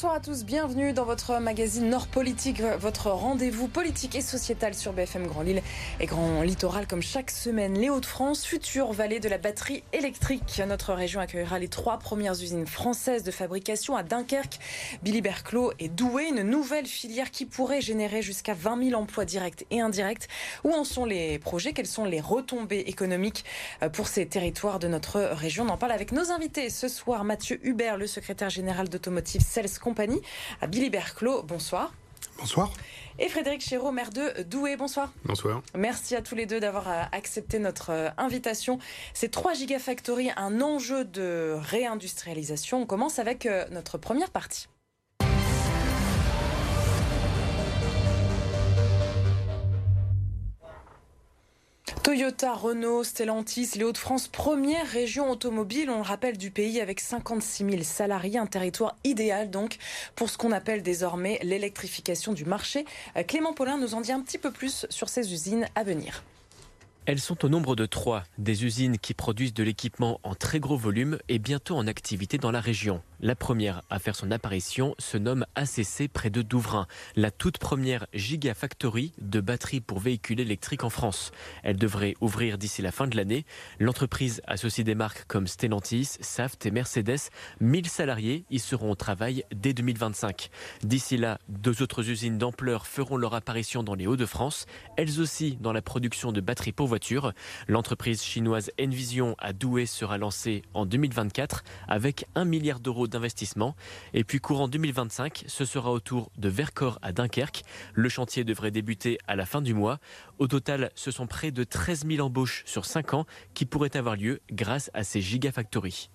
Bonsoir à tous, bienvenue dans votre magazine Nord Politique, votre rendez-vous politique et sociétal sur BFM Grand Lille et Grand Littoral comme chaque semaine. Les Hauts-de-France, future vallée de la batterie électrique. Notre région accueillera les trois premières usines françaises de fabrication à Dunkerque, Billy Berclos et Douai, une nouvelle filière qui pourrait générer jusqu'à 20 000 emplois directs et indirects. Où en sont les projets? Quelles sont les retombées économiques euh, pour ces territoires de notre région? On en parle avec nos invités ce soir. Mathieu Hubert, le secrétaire général d'Automotive Sales À Billy Berclos. Bonsoir. Bonsoir. Et Frédéric Chéreau, maire de Douai. Bonsoir. Bonsoir. Merci à tous les deux d'avoir euh, accepté notre euh, invitation. Ces 3 Gigafactory, un enjeu de réindustrialisation. On commence avec euh, notre première partie. Toyota, Renault, Stellantis, les Hauts-de-France, première région automobile, on le rappelle, du pays avec 56 000 salariés, un territoire idéal donc pour ce qu'on appelle désormais l'électrification du marché. Euh, Clément Paulin nous en dit un petit peu plus sur ces usines à venir. Elles sont au nombre de trois, des usines qui produisent de l'équipement en très gros volume et bientôt en activité dans la région. La première à faire son apparition se nomme ACC près de Douvrin, la toute première gigafactory de batteries pour véhicules électriques en France. Elle devrait ouvrir d'ici la fin de l'année. L'entreprise associe des marques comme Stellantis, Saft et Mercedes. 1000 salariés y seront au travail dès 2025. D'ici là, deux autres usines d'ampleur feront leur apparition dans les Hauts-de-France, elles aussi dans la production de batteries pour L'entreprise chinoise Envision à Douai sera lancée en 2024 avec 1 milliard d'euros d'investissement. Et puis courant 2025, ce sera au tour de Vercors à Dunkerque. Le chantier devrait débuter à la fin du mois. Au total, ce sont près de 13 000 embauches sur 5 ans qui pourraient avoir lieu grâce à ces gigafactories.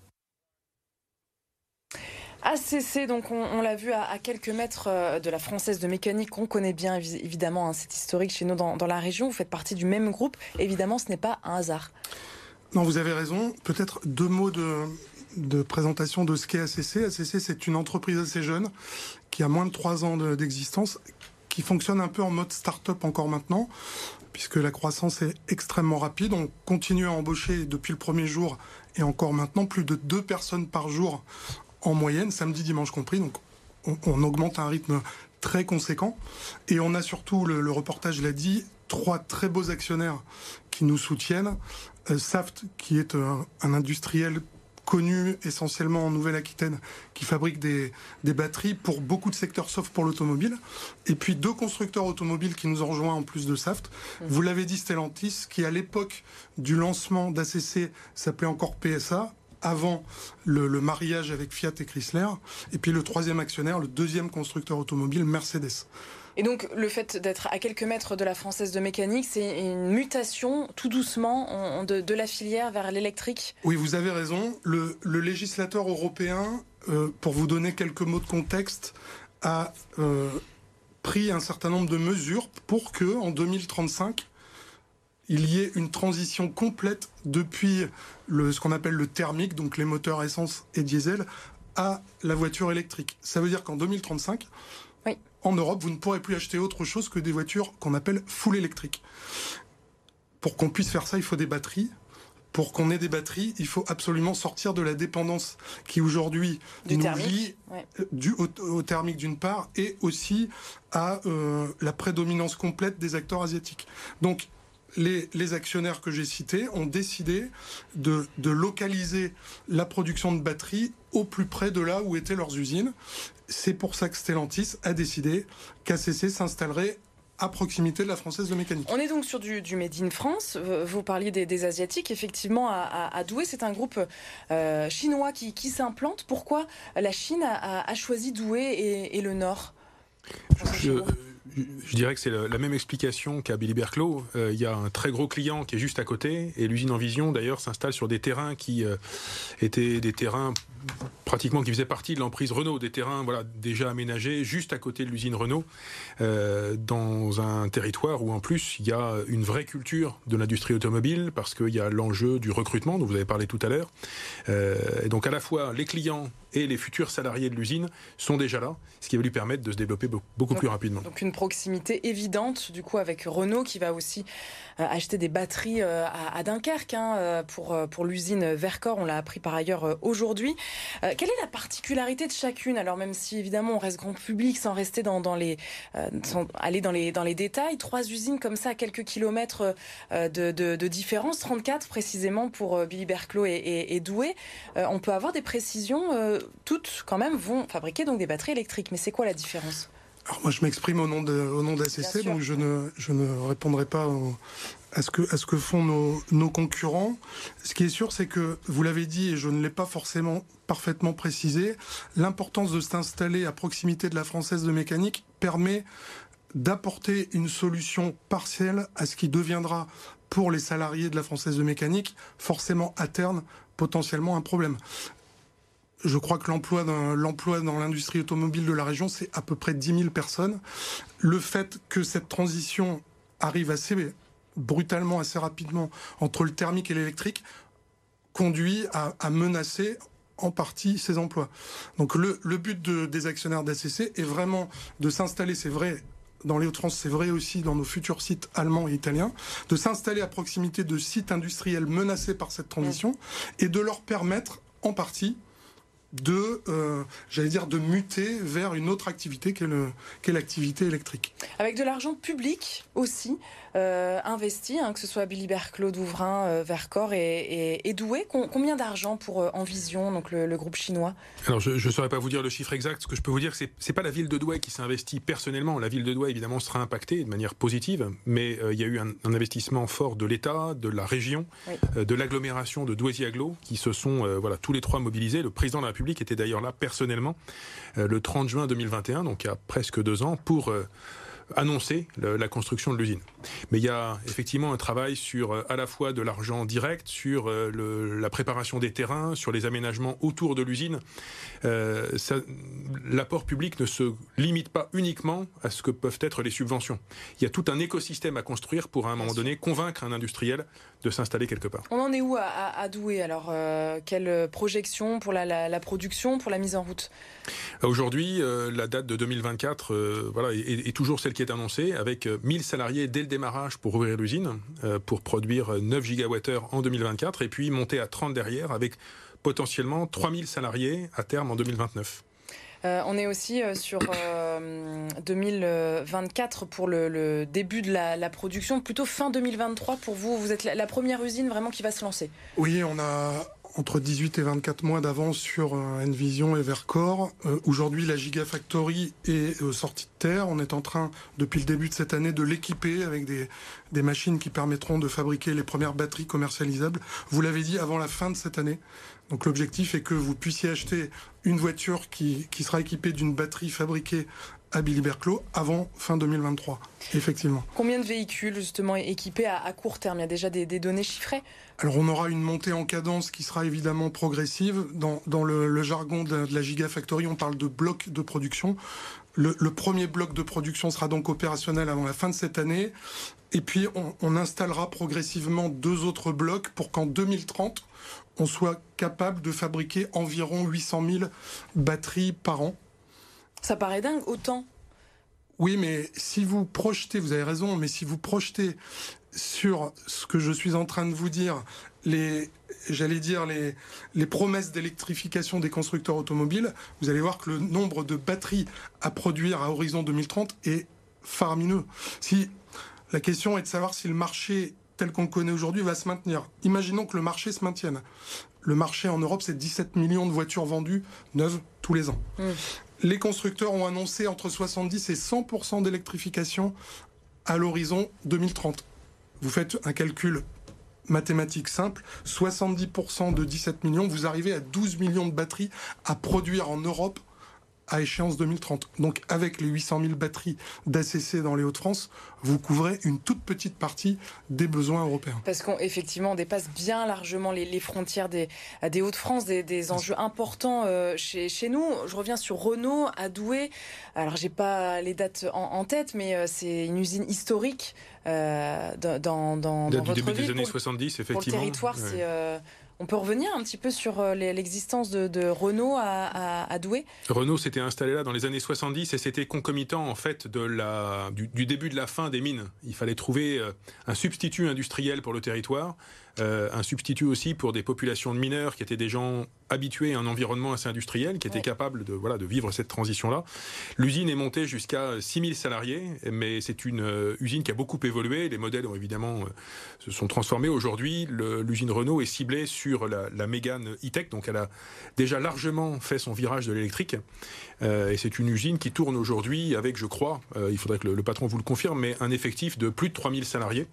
ACC, donc on, l'a vu à, quelques mètres euh, de la Française de mécanique, on connaît bien évidemment hein, c'est historique chez nous dans, la région, vous faites partie du même groupe, évidemment ce n'est pas un hasard. Non, vous avez raison, peut-être deux mots de présentation de ce qu'est ACC. ACC, c'est une entreprise assez jeune qui a moins de trois ans d'existence, qui fonctionne un peu en mode start-up encore maintenant, puisque la croissance est extrêmement rapide. On continue à embaucher depuis le premier jour et encore maintenant plus de deux personnes par jour en moyenne, samedi, dimanche compris. Donc on, augmente à un rythme très conséquent. Et on a surtout, le, reportage l'a dit, trois très beaux actionnaires qui nous soutiennent. Euh, Saft, qui est un industriel connu essentiellement en Nouvelle-Aquitaine, qui fabrique des, des, batteries pour beaucoup de secteurs sauf pour l'automobile. Et puis deux constructeurs automobiles qui nous ont rejoints en plus de Saft. Mmh. Vous l'avez dit, Stellantis, qui à l'époque du lancement d'ACC s'appelait encore PSA, avant le, le, mariage avec Fiat et Chrysler. Et puis le troisième actionnaire, le deuxième constructeur automobile, Mercedes. Et donc, le fait d'être à quelques mètres de la Française de mécanique, c'est une mutation tout doucement de, la filière vers l'électrique? Oui, vous avez raison. Le, législateur européen, euh, pour vous donner quelques mots de contexte, a euh, pris un certain nombre de mesures pour que, en 2035, il y ait une transition complète depuis le, ce qu'on appelle le thermique, donc les moteurs essence et diesel, à la voiture électrique. Ça veut dire qu'en 2035, en Europe, vous ne pourrez plus acheter autre chose que des voitures qu'on appelle full électriques. Pour qu'on puisse faire ça, il faut des batteries. Pour qu'on ait des batteries, il faut absolument sortir de la dépendance qui aujourd'hui nous lie du, au, thermique d'une part et aussi à euh, la prédominance complète des acteurs asiatiques. Donc les, les, actionnaires que j'ai cités ont décidé de, de, localiser la production de batteries au plus près de là où étaient leurs usines. C'est pour ça que Stellantis a décidé qu'ACC s'installerait à proximité de la Française de Mécanique. On est donc sur du, du Made in France. Vous parliez des, Asiatiques. Effectivement, à, Douai, c'est un groupe euh, chinois qui, qui s'implante. Pourquoi la Chine a, a choisi Douai et, et le Nord? Je dirais que c'est la même explication qu'à Billy Berclos. Euh, il y a un très gros client qui est juste à côté et l'usine en vision d'ailleurs s'installe sur des terrains qui euh, étaient des terrains pratiquement qui faisaient partie de l'emprise Renault, des terrains voilà déjà aménagés juste à côté de l'usine Renault, euh, dans un territoire où en plus il y a une vraie culture de l'industrie automobile parce qu'il y a l'enjeu du recrutement dont vous avez parlé tout à l'heure. et donc à la fois les clients et les futurs salariés de l'usine sont déjà là, ce qui va lui permettre de se développer beaucoup plus rapidement. Donc une proximité évidente du coup avec Renault qui va aussi euh, acheter des batteries euh, à, Dunkerque hein, euh, pour, pour l'usine Vercors, on l'a appris par ailleurs aujourd'hui. Quelle est la particularité de chacune? Alors même si évidemment on reste grand public sans rester dans, les sans aller dans les dans les détails, trois usines comme ça quelques kilomètres de, de, différence, 34 précisément pour Billy Berclos et, et, Douai. on peut avoir des précisions. toutes quand même vont fabriquer donc des batteries électriques. Mais c'est quoi la différence? Alors moi, je m'exprime au nom de, au nom d'ACC, donc je ne, je ne répondrai pas à ce que, à ce que font nos, nos concurrents. Ce qui est sûr, c'est que vous l'avez dit et je ne l'ai pas forcément parfaitement précisé, l'importance de s'installer à proximité de la Française de mécanique permet d'apporter une solution partielle à ce qui deviendra pour les salariés de la Française de mécanique forcément à terme potentiellement un problème je crois que l'emploi dans, l'emploi dans l'industrie automobile de la région, c'est à peu près 10 000 personnes. Le fait que cette transition arrive assez brutalement, assez rapidement entre le thermique et l'électrique, conduit à, menacer en partie ces emplois. Donc le, but des actionnaires d'ACC est vraiment de s'installer, c'est vrai, dans les Hauts-de-France, c'est vrai aussi dans nos futurs sites allemands et italiens, de s'installer à proximité de sites industriels menacés par cette transition et de leur permettre en partie de, euh, j'allais dire, de muter vers une autre activité qu'est l'activité électrique. Avec de l'argent public aussi euh, investi, hein, que ce soit Billy Claude Ouvrin, euh, Vercors et, et, Douai. combien d'argent pour euh, Envision, donc le, groupe chinois? Alors je ne saurais pas vous dire le chiffre exact. Ce que je peux vous dire, c'est c'est pas la ville de Douai qui s'investit personnellement. La ville de Douai évidemment sera impactée de manière positive, mais il y a eu un, investissement fort de l'État, de la région, de l'agglomération de Douai-Aglo, qui se sont voilà tous les trois mobilisés. Le président de la République était d'ailleurs là personnellement le 30 juin 2021, donc il y a presque deux ans, pour annoncer la construction de l'usine. Mais il y a effectivement un travail sur euh, à la fois de l'argent direct, sur euh, la préparation des terrains, sur les aménagements autour de l'usine. Euh, l'apport public ne se limite pas uniquement à ce que peuvent être les subventions. Il y a tout un écosystème à construire pour à un moment donné convaincre un industriel de s'installer quelque part. On en est où à, Douai alors Quelle projection pour la, production, pour la mise en route? Aujourd'hui, la date de 2024 voilà, est, est toujours celle qui est annoncé, avec 1000 euh, salariés dès le démarrage pour ouvrir l'usine, euh, pour produire 9 gigawattheures en 2024, et puis monter à 30 derrière, avec potentiellement 3000 salariés à terme en 2029. Euh, on est aussi sur 2024 pour le, début de la, production, plutôt fin 2023 pour vous. Vous êtes la, première usine vraiment qui va se lancer. Oui, on a entre 18 et 24 mois d'avance sur euh, Envision et Vercor. Euh, aujourd'hui, la Gigafactory est euh, sortie de terre. On est en train, depuis le début de cette année, de l'équiper avec des, des machines qui permettront de fabriquer les premières batteries commercialisables. Vous l'avez dit, avant la fin de cette année. Donc l'objectif est que vous puissiez acheter une voiture qui, qui sera équipée d'une batterie fabriquée à Billy Berclos avant fin 2023, effectivement. Combien de véhicules justement équipés à, court terme? Il y a déjà des, données chiffrées? Alors on aura une montée en cadence qui sera évidemment progressive. Dans, dans le, jargon de, la Gigafactory, on parle de blocs de production. Le, premier bloc de production sera donc opérationnel avant la fin de cette année. Et puis on, on installera progressivement deux autres blocs pour qu'en 2030, on soit capable de fabriquer environ 800 000 batteries par an. Ça paraît dingue, autant. Oui, mais si vous projetez, vous avez raison, mais si vous projetez sur ce que je suis en train de vous dire, les, j'allais dire les, les promesses d'électrification des constructeurs automobiles, vous allez voir que le nombre de batteries à produire à horizon 2030 est faramineux. Si la question est de savoir si le marché tel qu'on le connaît aujourd'hui va se maintenir. Imaginons que le marché se maintienne. Le marché en Europe, c'est 17 millions de voitures vendues neuves tous les ans. Mmh les constructeurs ont annoncé entre 70 et 100% d'électrification à l'horizon 2030. Vous faites un calcul mathématique simple, 70% de 17 millions, vous arrivez à 12 millions de batteries à produire en Europe à échéance 2030. Donc avec les 800 000 batteries d'ACC dans les Hauts-de-France, vous couvrez une toute petite partie des besoins européens. Parce qu'effectivement, on dépasse bien largement les, frontières des, des Hauts-de-France, des, enjeux importants euh, chez, chez, nous. Je reviens sur Renault à Douai. Alors j'ai pas les dates en, tête, mais euh, c'est une usine historique euh, dans, dans, dans, votre début des années 70, effectivement. Pour le territoire, c'est on peut revenir un petit peu sur euh, l'existence de, Renault à, Douai? Renault s'était installé là dans les années 70 et c'était concomitant en fait de la, du, début de la fin des mines. Il fallait trouver euh, un substitut industriel pour le territoire un substitut aussi pour des populations de mineurs qui étaient des gens habitués à un environnement assez industriel, qui étaient capables de, voilà, de vivre cette transition-là. L'usine est montée jusqu'à 6000 salariés, mais c'est une usine qui a beaucoup évolué. Les modèles ont évidemment se sont transformés. Aujourd'hui, l'usine Renault est ciblée sur la, la Mégane e-tech, donc elle a déjà largement fait son virage de l'électrique. Euh, et c'est une usine qui tourne aujourd'hui avec, je crois, euh, il faudrait que le, patron vous le confirme, mais un effectif de plus de 3000 salariés.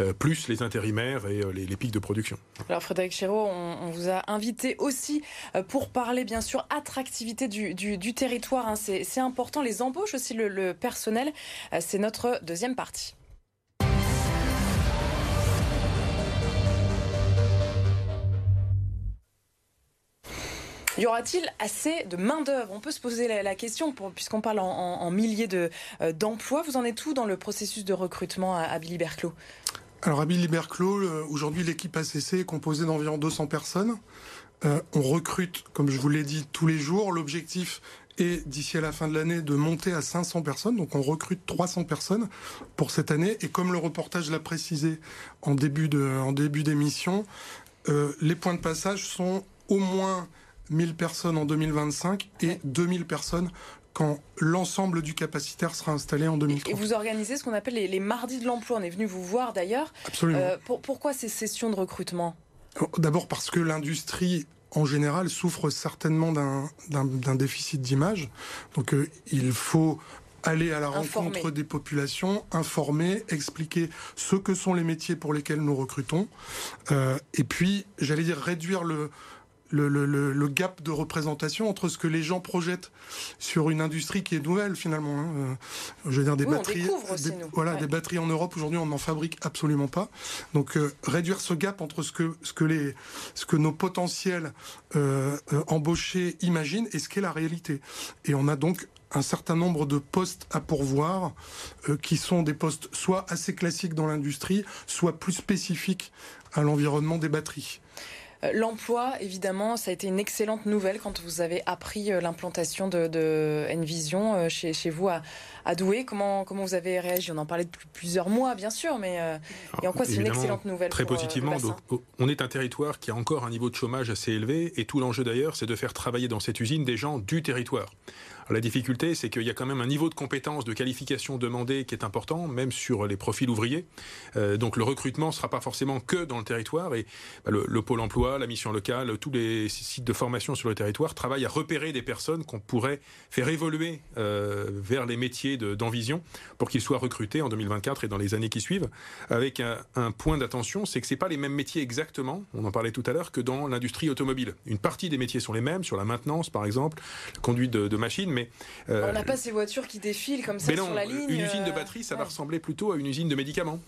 Euh, plus les intérimaires et les, pics de production. Alors Frédéric Chéreau, on, vous a invité aussi pour parler bien sûr attractivité du, territoire. Hein. C'est important, les embauches aussi, le personnel. C'est notre deuxième partie. Y aura-t-il assez de main-d'œuvre? On peut se poser la, question, puisqu'on parle en, milliers euh, d'emplois. Vous en êtes où dans le processus de recrutement à, Billy Berclos Alors, à Billy euh, aujourd'hui, l'équipe ACC est composée d'environ 200 personnes. Euh, on recrute, comme je vous l'ai dit, tous les jours. L'objectif est, d'ici à la fin de l'année, de monter à 500 personnes. Donc, on recrute 300 personnes pour cette année. Et comme le reportage l'a précisé en début d'émission, les points de passage sont au moins 1000 personnes en 2025 et 2000 personnes quand l'ensemble du capacitaire sera installé en 2030. Et vous organisez ce qu'on appelle les, mardis de l'emploi. On est venu vous voir d'ailleurs. Absolument. Euh, pourquoi ces sessions de recrutement? D'abord parce que l'industrie en général souffre certainement d'un déficit d'image. Donc euh, il faut aller à la rencontre des populations, informer, expliquer ce que sont les métiers pour lesquels nous recrutons, euh, et puis, j'allais dire, réduire le, le, gap de représentation entre ce que les gens projettent sur une industrie qui est nouvelle finalement. Hein. Euh, je veux dire des batteries, voilà, des batteries en Europe aujourd'hui on n'en fabrique absolument pas. Donc euh, réduire ce gap entre ce que ce que les ce que nos potentiels euh, embauchés imaginent et ce qu'est la réalité. Et on a donc un certain nombre de postes à pourvoir qui sont des postes soit assez classiques dans l'industrie, soit plus spécifiques à l'environnement des batteries. Euh, l'emploi, évidemment, ça a été une excellente nouvelle quand vous avez appris euh, l'implantation de, de Envision euh, chez, chez vous à, à, Douai. Comment, comment vous avez réagi? On en parlait depuis plusieurs mois, bien sûr, mais et en quoi c'est une excellente nouvelle Très positivement. on est un territoire qui a encore un niveau de chômage assez élevé et tout l'enjeu d'ailleurs, c'est de faire travailler dans cette usine des gens du territoire la difficulté, c'est qu'il y a quand même un niveau de compétence, de qualification demandé qui est important, même sur les profils ouvriers. Euh, donc le recrutement ne sera pas forcément que dans le territoire et bah, le, pôle emploi, la mission locale, tous les sites de formation sur le territoire travaillent à repérer des personnes qu'on pourrait faire évoluer euh, vers les métiers d'Envision pour qu'ils soient recrutés en 2024 et dans les années qui suivent. Avec un, point d'attention, c'est que c'est pas les mêmes métiers exactement, on en parlait tout à l'heure, que dans l'industrie automobile. Une partie des métiers sont les mêmes, sur la maintenance par exemple, conduite de, de machines, mais euh, on n'a pas ces voitures qui défilent comme ça sur la ligne. Une usine de euh, batterie, ça va ressembler plutôt à une usine de médicaments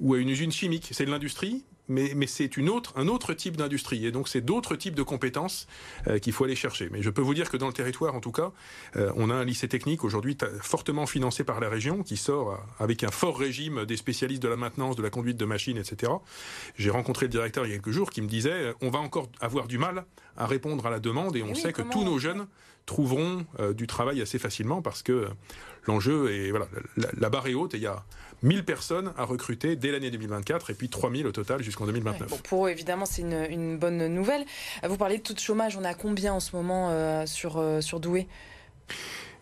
ou à une usine chimique. C'est de l'industrie, mais, mais c'est une autre, un autre type d'industrie. Et donc, c'est d'autres types de compétences euh, qu'il faut aller chercher. Mais je peux vous dire que dans le territoire, en tout cas, on a un lycée technique aujourd'hui fortement financé par la région qui sort avec un fort régime des spécialistes de la maintenance, de la conduite de machines, etc. J'ai rencontré le directeur il y a quelques jours qui me disait on va encore avoir du mal à répondre à la demande et on sait que tous nos jeunes trouveront euh, du travail assez facilement parce que l'enjeu est voilà la, barre est haute et il y a 1000 personnes à recruter dès l'année 2024 et puis 3000 au total jusqu'en 2029. pour eux, évidemment, c'est une, bonne nouvelle. Vous parlez de taux de chômage, on a combien en ce moment euh, sur, euh, sur Douai?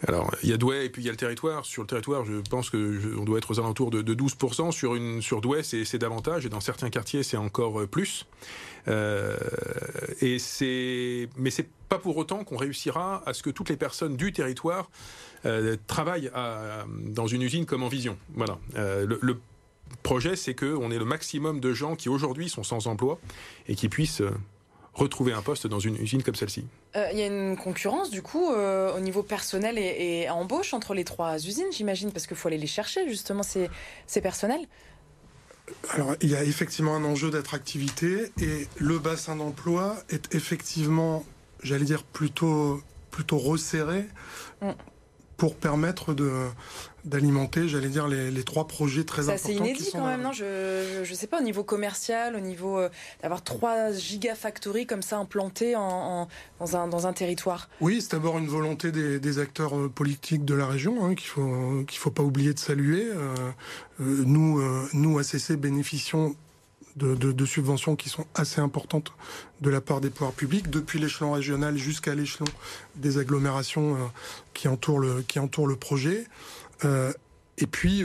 Alors, il y a Douai et puis il y a le territoire. Sur le territoire, je pense que on doit être aux alentours de, 12%. Sur, Douai, c'est davantage. Et dans certains quartiers, c'est encore plus. Euh, et c'est, mais c'est pas pour autant qu'on réussira à ce que toutes les personnes du territoire euh, travaillent dans une usine comme en Vision. Voilà. Euh, le, projet, c'est qu'on ait le maximum de gens qui aujourd'hui sont sans emploi et qui puissent retrouver un poste dans une usine comme celle-ci. Il y a une concurrence du coup au niveau personnel et, embauche entre les trois usines, j'imagine, parce qu'il faut aller les chercher justement ces, ces personnels. Alors, il y a effectivement un enjeu d'attractivité et le bassin d'emploi est effectivement, j'allais dire, plutôt, plutôt resserré. Mm pour permettre de d'alimenter, j'allais dire, les, les, trois projets très importants. C'est inédit quand même, non? Je ne sais pas, au niveau commercial, au niveau euh, d'avoir trois gigafactories comme ça implantées en, dans, un, dans un territoire. Oui, c'est d'abord une volonté des, des, acteurs euh, politiques de la région hein, qu'il faut qu'il faut pas oublier de saluer. Euh, nous, nous, ACC, bénéficions de, subventions qui sont assez importantes de la part des pouvoirs publics, depuis l'échelon régional jusqu'à l'échelon des agglomérations qui, entourent le, qui entourent le projet. et puis,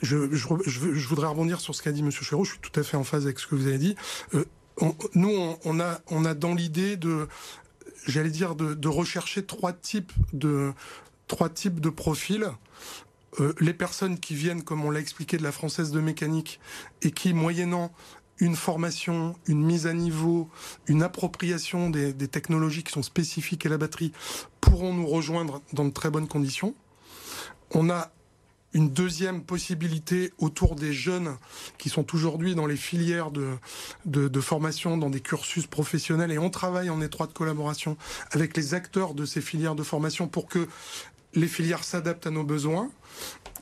je, je, voudrais rebondir sur ce qu'a dit M. Chéreau. Je suis tout à fait en phase avec ce que vous avez dit. Euh, nous, on, a, on a dans l'idée de, j'allais dire, de, rechercher trois types de, trois types de profils. Euh, les personnes qui viennent, comme on l'a expliqué, de la française de mécanique et qui, moyennant une formation, une mise à niveau, une appropriation des, technologies qui sont spécifiques à la batterie, pourront nous rejoindre dans de très bonnes conditions. On a une deuxième possibilité autour des jeunes qui sont aujourd'hui dans les filières de, formation, dans des cursus professionnels, et on travaille en étroite collaboration avec les acteurs de ces filières de formation pour que les filières s'adaptent à nos besoins.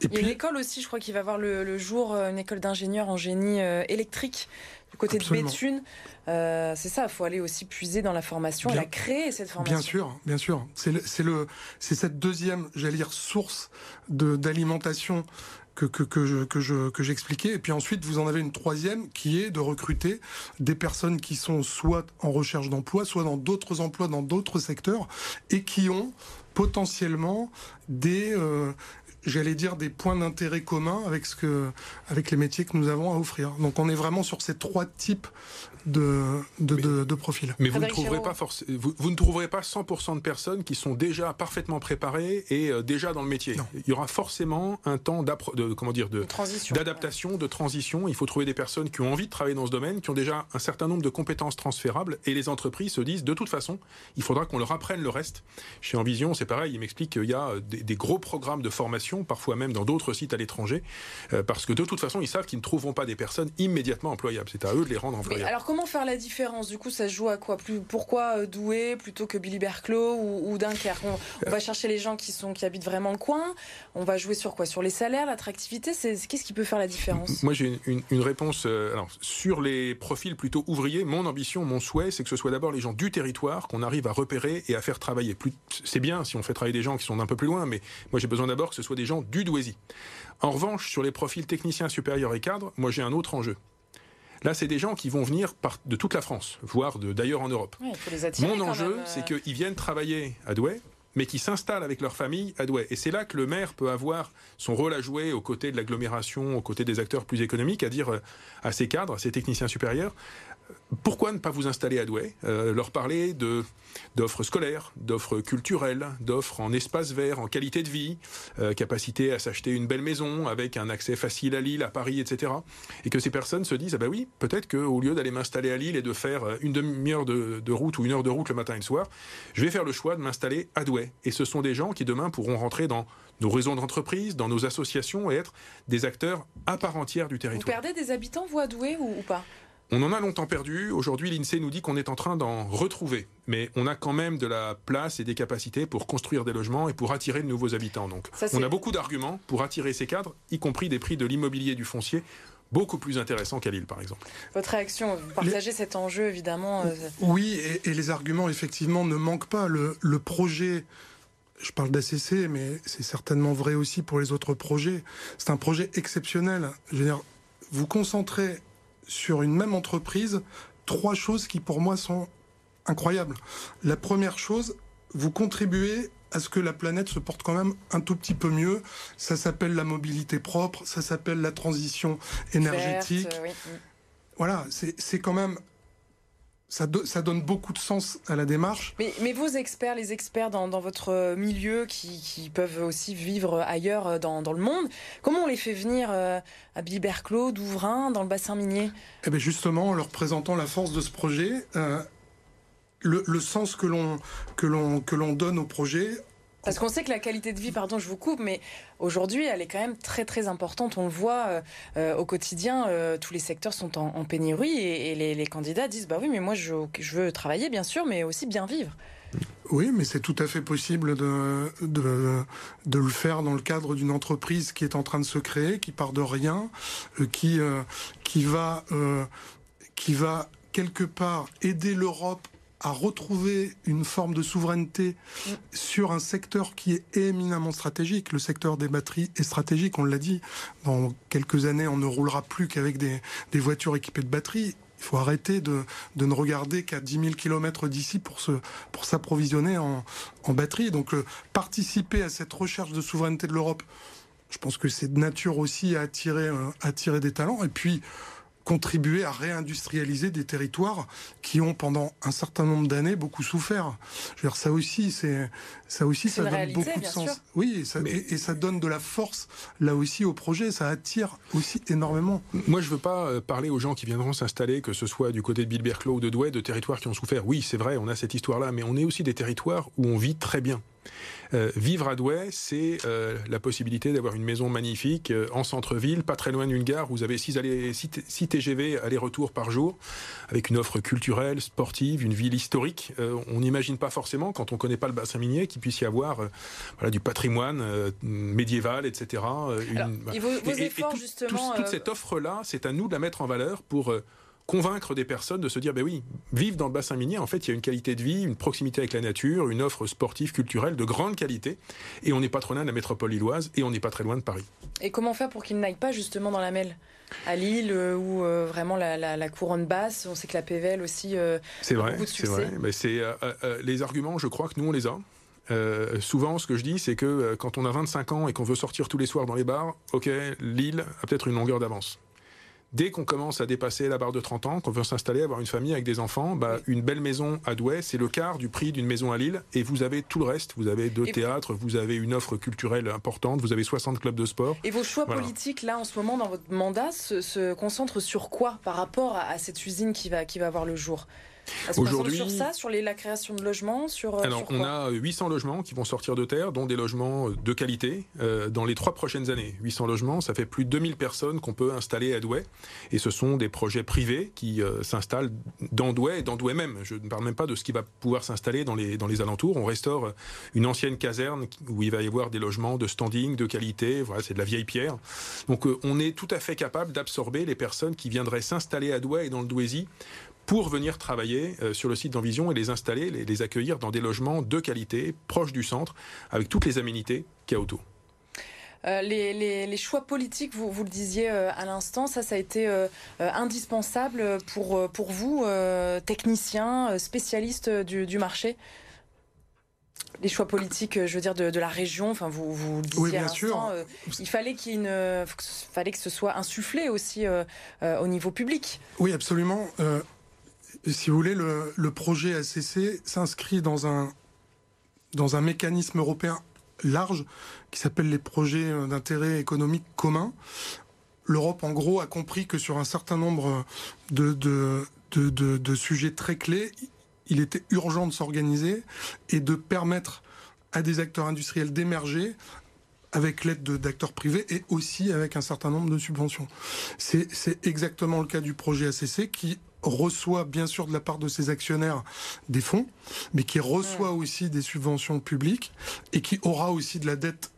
Et puis l'école aussi, je crois qu'il va avoir le, jour, euh, une école d'ingénieurs en génie euh, électrique du côté de Béthune. Euh, c'est ça, il faut aller aussi puiser dans la formation et la créer cette formation. Bien sûr, bien sûr. C'est le, c'est cette deuxième, j'allais dire, source d'alimentation que, que, que, je, que, je, que j'expliquais. Et puis ensuite, vous en avez une troisième qui est de recruter des personnes qui sont soit en recherche d'emploi, soit dans d'autres emplois, dans d'autres secteurs, et qui ont potentiellement des, euh, j'allais dire, des points d'intérêt communs avec, ce que, avec les métiers que nous avons à offrir. Donc on est vraiment sur ces trois types de, de, de, profils. Mais vous ne, trouverez pas vous, vous, ne trouverez pas 100% de personnes qui sont déjà parfaitement préparées et euh, déjà dans le métier. Il y aura forcément un temps de, comment dire, de, d'adaptation, de transition. Il faut trouver des personnes qui ont envie de travailler dans ce domaine, qui ont déjà un certain nombre de compétences transférables et les entreprises se disent de toute façon, il faudra qu'on leur apprenne le reste. Chez Envision, c'est pareil, il m'explique qu'il y a des, des, gros programmes de formation, parfois même dans d'autres sites à l'étranger, euh, parce que de toute façon, ils savent qu'ils ne trouveront pas des personnes immédiatement employables. C'est à eux de les rendre employables. alors comment faire la différence? Du coup, ça joue à quoi? Pourquoi euh, Douai plutôt que Billy Berclos ou, Dunkerque? On, va chercher les gens qui, sont, qui habitent vraiment le coin. On va jouer sur quoi? Sur les salaires, l'attractivité? Qu'est-ce qui peut faire la différence? Moi, j'ai une, réponse. Euh, alors, sur les profils plutôt ouvriers, mon ambition, mon souhait, c'est que ce soit d'abord les gens du territoire qu'on arrive à repérer et à faire travailler. C'est bien si on fait travailler des gens qui sont un peu plus loin, mais moi, j'ai besoin d'abord que ce soit des gens du Douaisis. En revanche, sur les profils techniciens supérieurs et cadres, moi, j'ai un autre enjeu. Là, c'est des gens qui vont venir de toute la France, voire d'ailleurs en Europe. Mon enjeu, c'est euh. qu'ils viennent travailler à Douai, mais qui s'installent avec leur famille à Douai. Et c'est là que le maire peut avoir son rôle à jouer aux côtés de l'agglomération, aux côtés des acteurs plus économiques, à dire euh, à ses cadres, à ses techniciens supérieurs, pourquoi ne pas vous installer à Douai, euh, leur parler de d'offres scolaires, d'offres culturelles, d'offres en espace vert, en qualité de vie, euh, capacité à s'acheter une belle maison avec un accès facile à Lille, à Paris, etc. Et que ces personnes se disent ah ben oui, peut-être qu'au lieu d'aller m'installer à Lille et de faire euh, une demi-heure de, de, route ou une heure de route le matin et le soir, je vais faire le choix de m'installer à Douai. Et ce sont des gens qui demain pourront rentrer dans nos réseaux d'entreprise, dans nos associations et être des acteurs à part entière du territoire. Vous perdez des habitants, vous, à Douai ou pas? On en a longtemps perdu. Aujourd'hui, l'INSEE nous dit qu'on est en train d'en retrouver. Mais on a quand même de la place et des capacités pour construire des logements et pour attirer de nouveaux habitants. Donc, on a beaucoup d'arguments pour attirer ces cadres, y compris des prix de l'immobilier du foncier beaucoup plus intéressants qu'à Lille, par exemple. Votre réaction, vous partagez cet enjeu, évidemment. Euh, oui, et, les arguments, effectivement, ne manquent pas. Le, le projet je parle d'ACC, mais c'est certainement vrai aussi pour les autres projets. C'est un projet exceptionnel. Je veux dire, vous concentrez sur une même entreprise trois choses qui pour moi sont incroyables. La première chose, vous contribuez à ce que la planète se porte quand même un tout petit peu mieux. Ça s'appelle la mobilité propre, ça s'appelle la transition énergétique. Voilà, c'est quand même ça, ça, donne beaucoup de sens à la démarche. Mais, mais vos experts, les experts dans, dans votre milieu qui, qui, peuvent aussi vivre ailleurs dans, dans, le monde, comment on les fait venir euh, à Biliberclos, Douvrin, dans le bassin minier? Eh bien justement, en leur présentant la force de ce projet, euh, le, le, sens que l'on que l'on donne au projet parce qu'on sait que la qualité de vie, pardon, je vous coupe, mais aujourd'hui, elle est quand même très très importante. On le voit euh, euh, au quotidien, euh, tous les secteurs sont en, pénurie et, les, candidats disent bah oui, mais moi je, veux travailler bien sûr, mais aussi bien vivre. Oui, mais c'est tout à fait possible de, de, le faire dans le cadre d'une entreprise qui est en train de se créer, qui part de rien, qui, qui, va, qui va quelque part aider l'Europe à retrouver une forme de souveraineté mm. sur un secteur qui est éminemment stratégique. Le secteur des batteries est stratégique, on l'a dit. Dans quelques années, on ne roulera plus qu'avec des, voitures équipées de batteries. Il faut arrêter de, ne regarder qu'à 10 000 km d'ici pour pour s'approvisionner en, en batterie. Donc euh, participer à cette recherche de souveraineté de l'Europe, je pense que c'est de nature aussi à attirer, euh, attirer des talents. Et puis contribuer à réindustrialiser des territoires qui ont pendant un certain nombre d'années beaucoup souffert. Je veux dire, ça aussi, c'est ça aussi, ça donne beaucoup de sens. Oui, et ça, et, ça, donne de la force là aussi au projet. Ça attire aussi énormément. Moi, je veux pas euh, parler aux gens qui viendront s'installer, que ce soit du côté de Bilberclos ou de Douai, de territoires qui ont souffert. Oui, c'est vrai, on a cette histoire-là, mais on est aussi des territoires où on vit très bien. Euh, vivre à Douai, c'est euh, la possibilité d'avoir une maison magnifique euh, en centre-ville, pas très loin d'une gare. Vous avez 6 TGV aller-retour par jour, avec une offre culturelle, sportive, une ville historique. on n'imagine pas forcément, quand on ne connaît pas le bassin minier, qu'il puisse y avoir voilà, du patrimoine médiéval, etc. et vos, efforts, justement, toute cette offre-là, c'est à nous de la mettre en valeur pour convaincre des personnes de se dire, ben oui, vivre dans le bassin minier, en fait, il y a une qualité de vie, une proximité avec la nature, une offre sportive, culturelle de grande qualité, et on n'est pas trop loin de la métropole lilloise, et on n'est pas très loin de Paris. Et comment faire pour qu'ils n'aillent pas justement dans la mêle à Lille euh, ou euh, vraiment la, couronne basse. On sait que la PVL aussi. Euh, c'est vrai, c'est vrai. Mais c'est les arguments. Je crois que nous on les a. souvent, ce que je dis, c'est que quand on a 25 ans et qu'on veut sortir tous les soirs dans les bars, ok, Lille a peut-être une longueur d'avance. Dès qu'on commence à dépasser la barre de 30 ans, qu'on veut s'installer, avoir une famille avec des enfants, bah, une belle maison à Douai, c'est le quart du prix d'une maison à Lille. Et vous avez tout le reste. Vous avez deux théâtres, vous avez une offre culturelle importante, vous avez 60 clubs de sport. Et vos choix politiques, là, en ce moment, dans votre mandat, se, concentrent sur quoi par rapport à, cette usine qui va, qui va voir le jour? Aujourd'hui, sur ça, sur la création de logements, sur. Euh, Alors, on a 800 logements qui vont sortir de terre, dont des logements de qualité euh, dans les trois prochaines années. 800 logements, ça fait plus de 2000 personnes qu'on peut installer à Douai, et ce sont des projets privés qui euh, s'installent dans Douai et dans Douai même. Je ne parle même pas de ce qui va pouvoir s'installer dans les dans les alentours. On restaure une ancienne caserne où il va y avoir des logements de standing, de qualité. Voilà, c'est de la vieille pierre. Donc, on est tout à fait capable d'absorber les personnes qui viendraient s'installer à Douai et dans le Douaisis pour venir travailler euh, sur le site d'Envision et les installer, les, accueillir dans des logements de qualité, proches du centre, avec toutes les aménités qu'il y a autour. Euh, les, choix politiques, vous, vous le disiez euh, à l'instant, ça, ça a été indispensable pour, pour vous, techniciens, spécialistes du, marché? Les choix politiques, je veux dire, de, la région. Enfin, vous, vous le disiez oui, bien sûr. il fallait qu'il fallait que ce soit insufflé aussi au niveau public. Oui, absolument si vous voulez, le, projet ACC s'inscrit dans un, dans un mécanisme européen large qui s'appelle les projets d'intérêt économique commun. L'Europe, en gros, a compris que sur un certain nombre de, de, de sujets très clés, il était urgent de s'organiser et de permettre à des acteurs industriels d'émerger avec l'aide d'acteurs privés et aussi avec un certain nombre de subventions. C'est exactement le cas du projet ACC qui reçoit bien sûr de la part de ses actionnaires des fonds, mais qui reçoit aussi des subventions publiques et qui aura aussi de la dette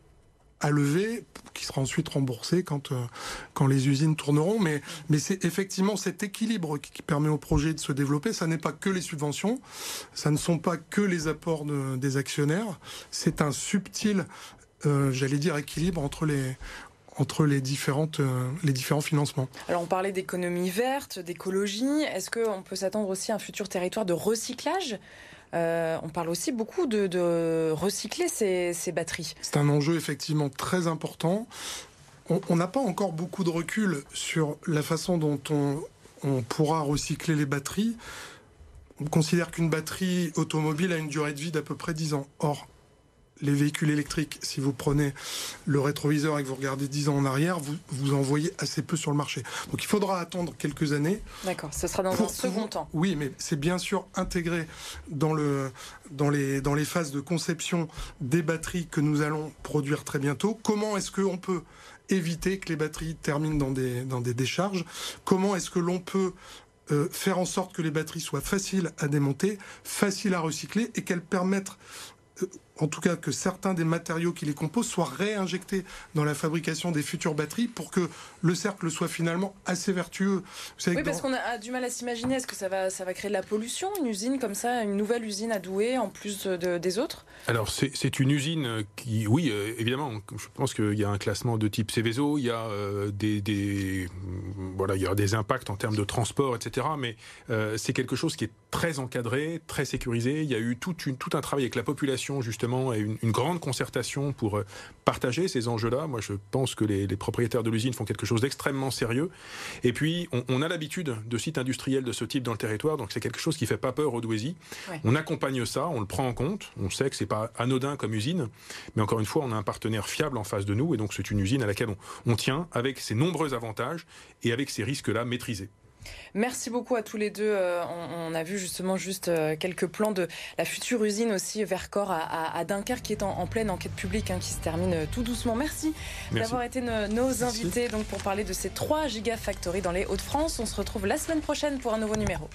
à lever, qui sera ensuite remboursée quand, euh, quand les usines tourneront. Mais, mais c'est effectivement cet équilibre qui, permet au projet de se développer. Ça n'est pas que les subventions, ça ne sont pas que les apports des actionnaires. C'est un subtil, euh, j'allais dire, équilibre entre les, entre les, différentes, euh, les différents financements. Alors on parlait d'économie verte, d'écologie. Est-ce qu'on peut s'attendre aussi à un futur territoire de recyclage? Euh, on parle aussi beaucoup de, recycler ces, batteries. C'est un enjeu effectivement très important. On n'a pas encore beaucoup de recul sur la façon dont on, on pourra recycler les batteries. On considère qu'une batterie automobile a une durée de vie d'à peu près 10 ans. Or, les véhicules électriques, si vous prenez le rétroviseur et que vous regardez 10 ans en arrière, vous, vous en voyez assez peu sur le marché. Donc il faudra attendre quelques années. D'accord, ce sera dans un second temps. Oui, mais c'est bien sûr intégré dans, le, dans, les, dans les phases de conception des batteries que nous allons produire très bientôt. Comment est-ce qu'on peut éviter que les batteries terminent dans des, dans des décharges? Comment est-ce que l'on peut euh, faire en sorte que les batteries soient faciles à démonter, faciles à recycler et qu'elles permettent en tout cas que certains des matériaux qui les composent soient réinjectés dans la fabrication des futures batteries pour que le cercle soit finalement assez vertueux. oui, parce qu'on a du mal à s'imaginer, est-ce que ça va, ça va créer de la pollution, une usine comme ça, une nouvelle usine à Douai en plus de, des autres? Alors c'est une usine qui, oui, euh, évidemment, je pense qu'il y a un classement de type Céveso, il y a euh, des, voilà, il y a des impacts en termes de transport, etc. Mais euh, c'est quelque chose qui est très encadré, très sécurisé. Il y a eu tout, une, tout un travail avec la population justement et une, grande concertation pour partager ces enjeux-là. Moi, je pense que les, propriétaires de l'usine font quelque chose d'extrêmement sérieux. Et puis, on, a l'habitude de sites industriels de ce type dans le territoire, donc c'est quelque chose qui fait pas peur aux Douaisis. On accompagne ça, on le prend en compte. On sait que c'est pas anodin comme usine, mais encore une fois, on a un partenaire fiable en face de nous, et donc c'est une usine à laquelle on, tient avec ses nombreux avantages et avec ces risques-là maîtrisés. Merci beaucoup à tous les deux. Euh, on, a vu justement juste euh, quelques plans de la future usine aussi Vercors à, à, Dunkerque qui est en, pleine enquête publique hein, qui se termine euh, tout doucement. Merci, d'avoir été nos invités donc pour parler de ces trois gigafactories dans les Hauts-de-France. On se retrouve la semaine prochaine pour un nouveau numéro.